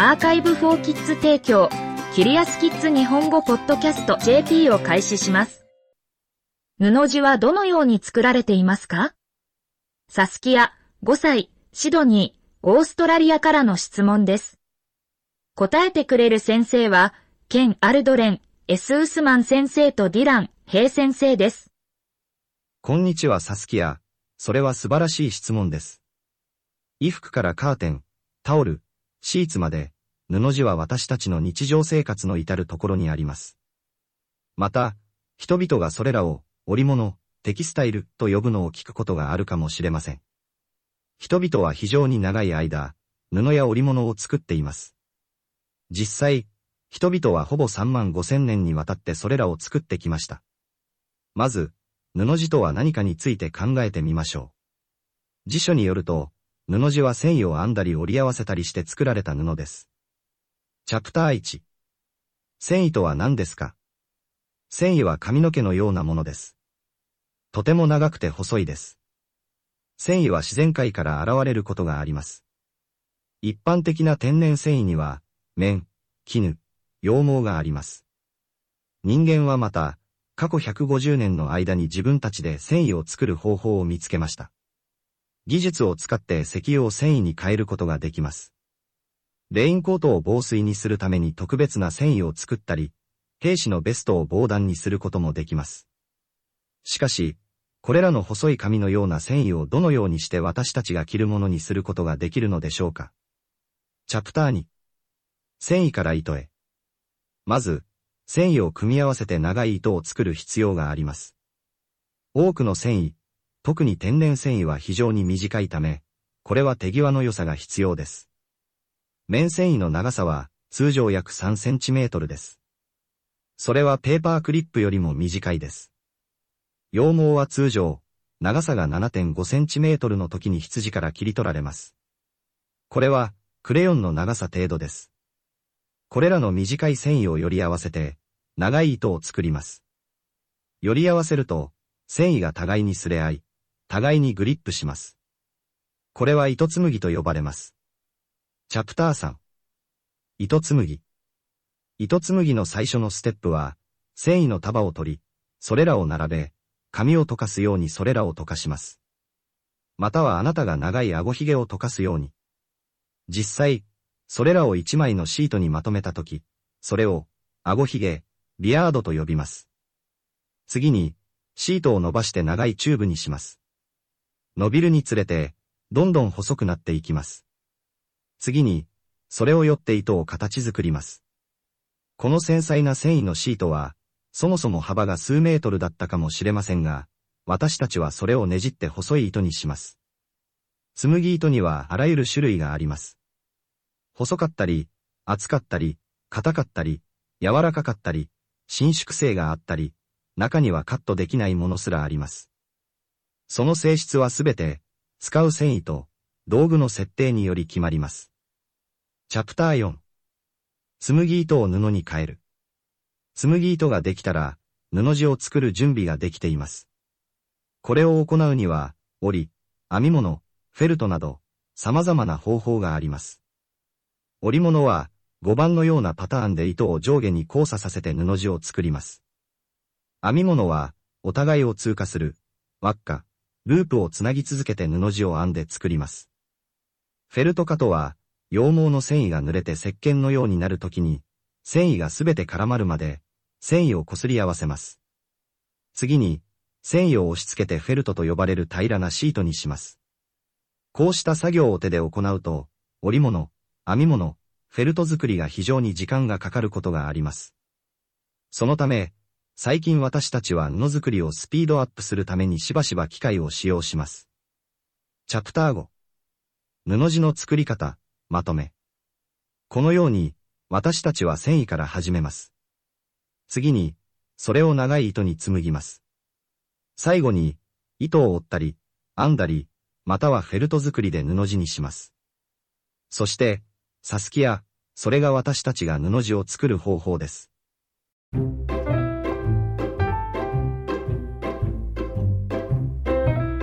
Archive for Kids 提供、 Curious Kids 日本語ポッドキャスト JP を開始します。布地はどのように作られていますか？サスキア、5歳、シドニー、オーストラリアからの質問です。答えてくれる先生は、ケン・アルドレン、エス・ウスマン先生とディラン、ヘイ先生です。こんにちはサスキア。それは素晴らしい質問です。衣服からカーテン、タオル、シーツまで、布地は私たちの日常生活の至るところにあります。また、人々がそれらを織物、テキスタイルと呼ぶのを聞くことがあるかもしれません。人々は非常に長い間、布や織物を作っています。実際、人々はほぼ3万5千年にわたってそれらを作ってきました。まず、布地とは何かについて考えてみましょう。辞書によると、布地は繊維を編んだり折り合わせたりして作られた布です。チャプター1。繊維とは何ですか？繊維は髪の毛のようなものです。とても長くて細いです。繊維は自然界から現れることがあります。一般的な天然繊維には、綿、絹、羊毛があります。人間はまた、過去150年の間に自分たちで繊維を作る方法を見つけました。技術を使って石油を繊維に変えることができます。レインコートを防水にするために特別な繊維を作ったり、兵士のベストを防弾にすることもできます。しかし、これらの細い紙のような繊維をどのようにして私たちが着るものにすることができるのでしょうかチャプター2繊維から糸へまず、繊維を組み合わせて長い糸を作る必要があります。多くの繊維、特に天然繊維は非常に短いため、これは手際の良さが必要です。綿繊維の長さは通常約3センチメートルです。それはペーパークリップよりも短いです。羊毛は通常、長さが7.5センチメートルの時に羊から切り取られます。これは、クレヨンの長さ程度です。これらの短い繊維をより合わせて、長い糸を作ります。より合わせると、繊維が互いにすれ合い、互いにグリップします。これは糸紡ぎと呼ばれます。チャプター3。糸紡ぎ。糸紡ぎの最初のステップは、繊維の束を取り、それらを並べ、髪を溶かすようにそれらを溶かします。またはあなたが長い顎ひげを溶かすように。実際、それらを一枚のシートにまとめたとき、それを、顎ひげ、ビアードと呼びます。次に、シートを伸ばして長いチューブにします。伸びるにつれて、どんどん細くなっていきます。次に、それをよって糸を形作ります。この繊細な繊維のシートは、そもそも幅が数メートルだったかもしれませんが、私たちはそれをねじって細い糸にします。紡ぎ糸にはあらゆる種類があります。細かったり、厚かったり、硬かったり、柔らかかったり、伸縮性があったり、中にはカットできないものすらあります。その性質はすべて、使う繊維と道具の設定により決まります。チャプター4。紡ぎ糸を布に変える。紡ぎ糸ができたら、布地を作る準備ができています。これを行うには、織、編み物、フェルトなど、様々な方法があります。織物は、5番のようなパターンで糸を上下に交差させて布地を作ります。編み物は、お互いを通過する、輪っか、ループをつなぎ続けて布地を編んで作ります。フェルトカトは、羊毛の繊維が濡れて石鹸のようになるときに、繊維がすべて絡まるまで、繊維をこすり合わせます。次に、繊維を押し付けてフェルトと呼ばれる平らなシートにします。こうした作業を手で行うと、織物、編み物、フェルト作りが非常に時間がかかることがあります。そのため、最近私たちは布作りをスピードアップするためにしばしば機械を使用します。チャプター5。布地の作り方、まとめ。このように、私たちは繊維から始めます。次に、それを長い糸に紡ぎます。最後に、糸を折ったり、編んだり、またはフェルト作りで布地にします。そして、サスキア、それが私たちが布地を作る方法です。